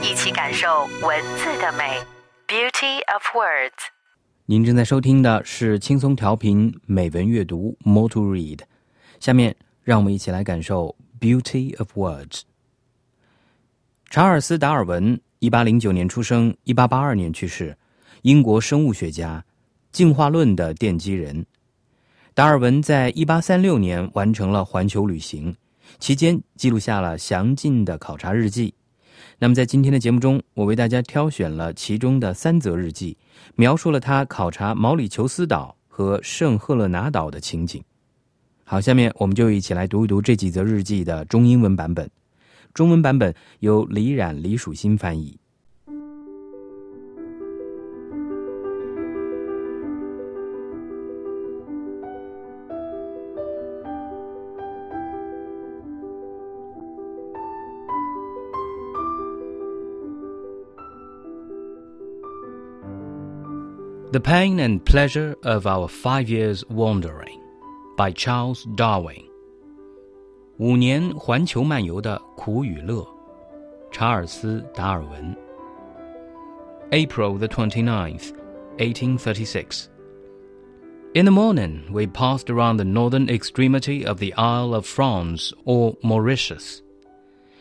一起感受文字的美。Beauty of words。您正在收听的是轻松调频美文阅读 More to Read。下面让我们一起来感受 Beauty of words。查尔斯·达尔文，一八零九年出生，一八八二年去世，英国生物学家，进化论的奠基人。达尔文在一八三六年完成了环球旅行，期间记录下了详尽的考察日记。那么，在今天的节目中，我为大家挑选了其中的三则日记，描述了他考察毛里求斯岛和圣赫勒拿岛的情景。好，下面我们就一起来读一读这几则日记的中英文版本。中文版本由李冉、李曙新翻译。The Pain and Pleasure of Our Five Years Wandering by Charles Darwin 五年环球漫游的苦与乐查尔斯达尔文 April the 29th, 1836 In the morning, we passed around the northern extremity of the Isle of France or Mauritius.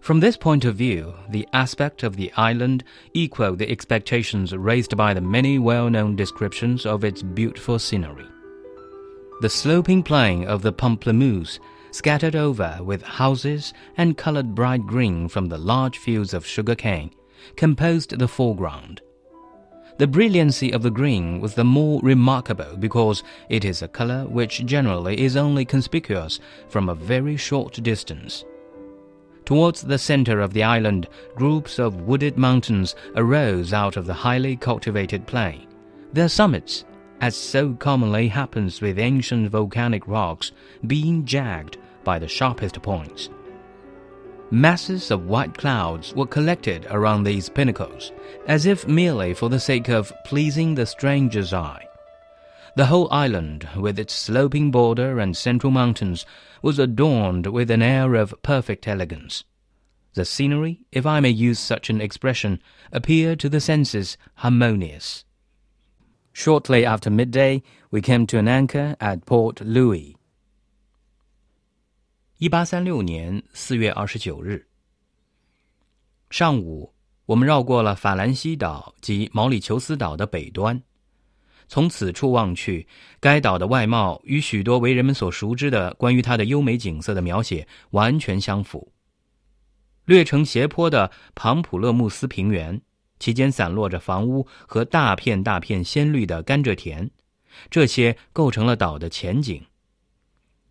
From this point of view, the aspect of the island equaled the expectations raised by the many well-known descriptions of its beautiful scenery. The sloping plain of the Pamplemousse, scattered over with houses and colored bright green from the large fields of sugar cane, composed the foreground. The brilliancy of the green was the more remarkable because it is a color which generally is only conspicuous from a very short distance. Towards the center of the island, groups of wooded mountains arose out of the highly cultivated plain, their summits, as so commonly happens with ancient volcanic rocks, being jagged by the sharpest points. Masses of white clouds were collected around these pinnacles, as if merely for the sake of pleasing the stranger's eye. The whole island, with its sloping border and central mountains, was adorned with an air of perfect elegance. The scenery, if I may use such an expression, appeared to the senses harmonious. Shortly after midday, we came to an anchor at Port Louis. 一八三六年四月二十九日上午，我们绕过了法兰西岛及毛里求斯岛的北端。 从此处望去，该岛的外貌与许多为人们所熟知的关于它的优美景色的描写完全相符。略呈斜坡的庞普勒穆斯平原，其间散落着房屋和大片大片鲜绿的甘蔗田，这些构成了岛的前景。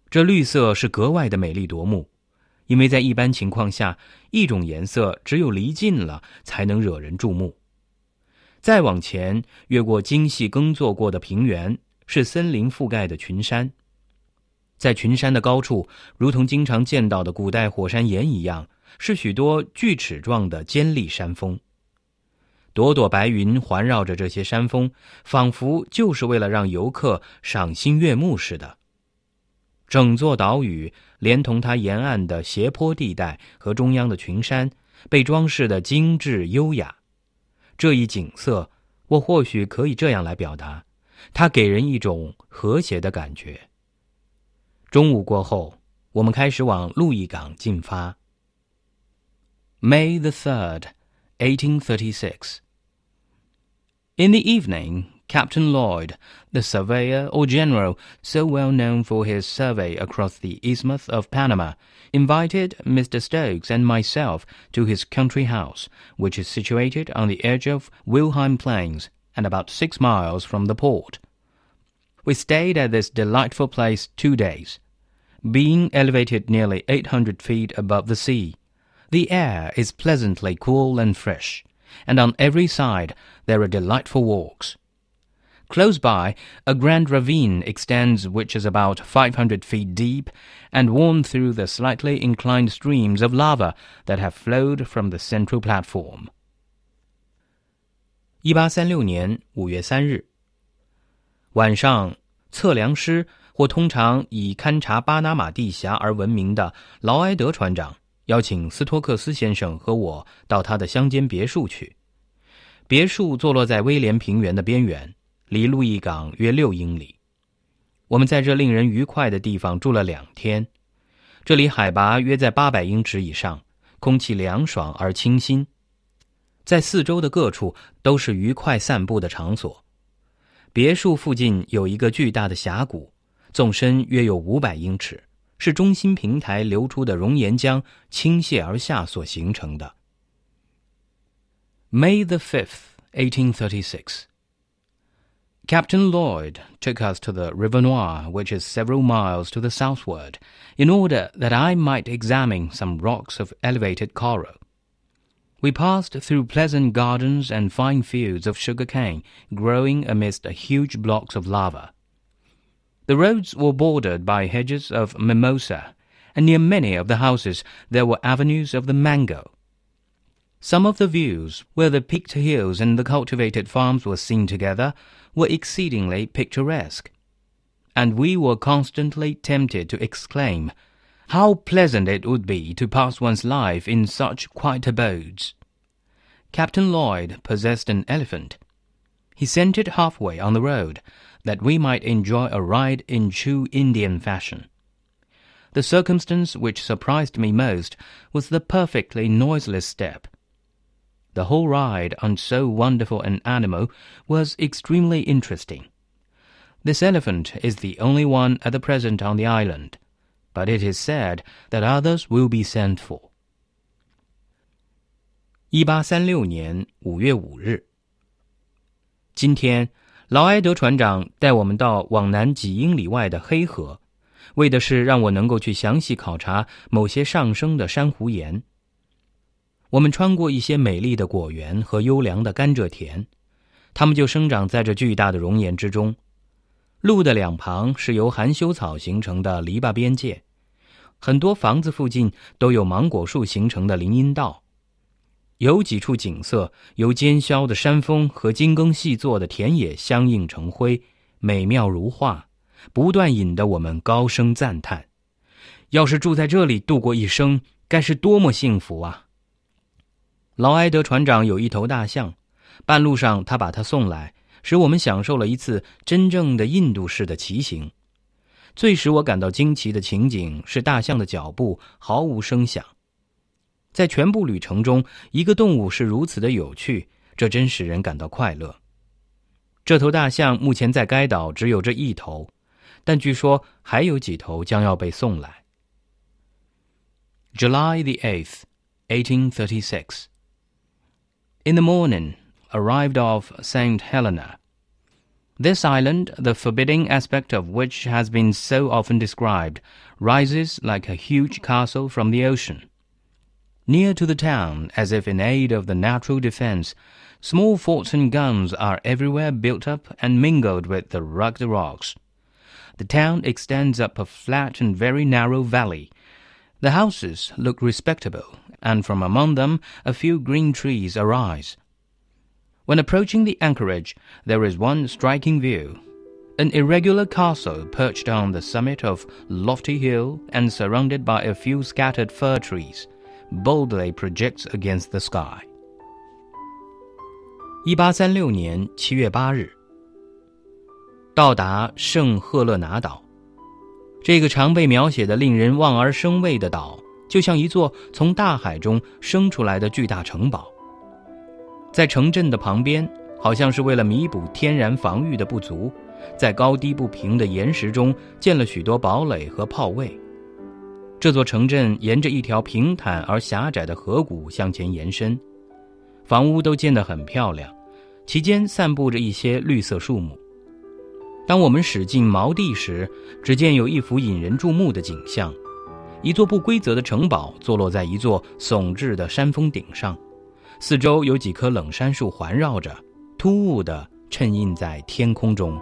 这绿色是格外的美丽夺目，因为在一般情况下，一种颜色只有离近了才能惹人注目。再往前，越过精细耕作过的平原，是森林覆盖的群山。在群山的高处，如同经常见到的古代火山岩一样，是许多锯齿状的尖利山峰。朵朵白云环绕着这些山峰，仿佛就是为了让游客赏心悦目似的。整座岛屿，连同它沿岸的斜坡地带和中央的群山，被装饰的精致优雅。这一景色，我或许可以这样来表达：它给人一种和谐的感觉。中午过后，我们开始往路易港进发。May the third, eighteen thirty-six. In the evening, Captain Lloyd, the surveyor or general so well known for his survey across the Isthmus of Panama, invited Mr. Stokes and myself to his country house, which is situated on the edge of Wilheim Plains and about six miles from the port. We stayed at this delightful place two days. Being elevated nearly 800 feet above the sea, the air is pleasantly cool and fresh, and on every side there are delightful walks. Close by, a grand ravine extends which is about 500 feet deep and worn through the slightly inclined streams of lava that have flowed from the central platform. 一八三六年五月三日晚上，测量师或通常以勘察巴拿马地峡而闻名的劳埃德船长邀请斯托克斯先生和我到他的乡间别墅去。别墅坐落在威廉平原的边缘。离路易港约六英里，我们在这令人愉快的地方住了两天。这里海拔约在八百英尺以上，空气凉爽而清新，在四周的各处都是愉快散步的场所。别墅附近有一个巨大的峡谷，纵深约有五百英尺，是中心平台流出的熔岩浆倾泻而下所形成的。May the fifth, eighteen thirty-six. Captain Lloyd took us to the River Noir, which is several miles to the southward, in order that I might examine some rocks of elevated coral. We passed through pleasant gardens and fine fields of sugar cane growing amidst huge blocks of lava. The roads were bordered by hedges of mimosa, and near many of the houses there were avenues of the mango. Some of the views, where the peaked hills and the cultivated farms were seen together, were exceedingly picturesque, and we were constantly tempted to exclaim, How pleasant it would be to pass one's life in such quiet abodes! Captain Lloyd possessed an elephant. He sent it halfway on the road, that we might enjoy a ride in true Indian fashion. The circumstance which surprised me most was the perfectly noiseless step the whole ride on so wonderful an animal was extremely interesting. This elephant is the only one at the present on the island, but it is said that others will be sent for. 一八三六年五月五日，今天劳埃德船长带我们到往南几英里外的黑河，为的是让我能够去详细考察某些上升的珊瑚岩。 我们穿过一些美丽的果园和优良的甘蔗田，它们就生长在这巨大的熔岩之中。路的两旁是由含羞草形成的篱笆边界，很多房子附近都有芒果树形成的林荫道。有几处景色由尖削的山峰和精耕细作的田野相映成辉，美妙如画，不断引得我们高声赞叹：要是住在这里度过一生，该是多么幸福啊！劳埃德船长有一头大象，半路上他把它送来，使我们享受了一次真正的印度式的骑行。最使我感到惊奇的情景是大象的脚步毫无声响。在全部旅程中，一个动物是如此的有趣，这真使人感到快乐。这头大象目前在该岛只有这一头，但据说还有几头将要被送来。July the eighth, eighteen thirty-six. In the morning, arrived off St. Helena. This island, the forbidding aspect of which has been so often described, rises like a huge castle from the ocean. Near to the town, as if in aid of the natural defense, small forts and guns are everywhere built up and mingled with the rugged rocks. The town extends up a flat and very narrow valley. The houses look respectable and from among them a few green trees arise. When approaching the anchorage, there is one striking view. An irregular castle perched on the summit of lofty hill and surrounded by a few scattered fir trees, boldly projects against the sky. 一八三六年七月八日，到达圣赫勒拿岛， 这个常被描写的令人望而生畏的岛，就像一座从大海中生出来的巨大城堡，在城镇的旁边，好像是为了弥补天然防御的不足，在高低不平的岩石中建了许多堡垒和炮位。这座城镇沿着一条平坦而狭窄的河谷向前延伸，房屋都建得很漂亮，其间散布着一些绿色树木。当我们驶进锚地时，只见有一幅引人注目的景象。一座不规则的城堡坐落在一座耸峙的山峰顶上，四周有几棵冷杉树环绕着，突兀地衬映在天空中。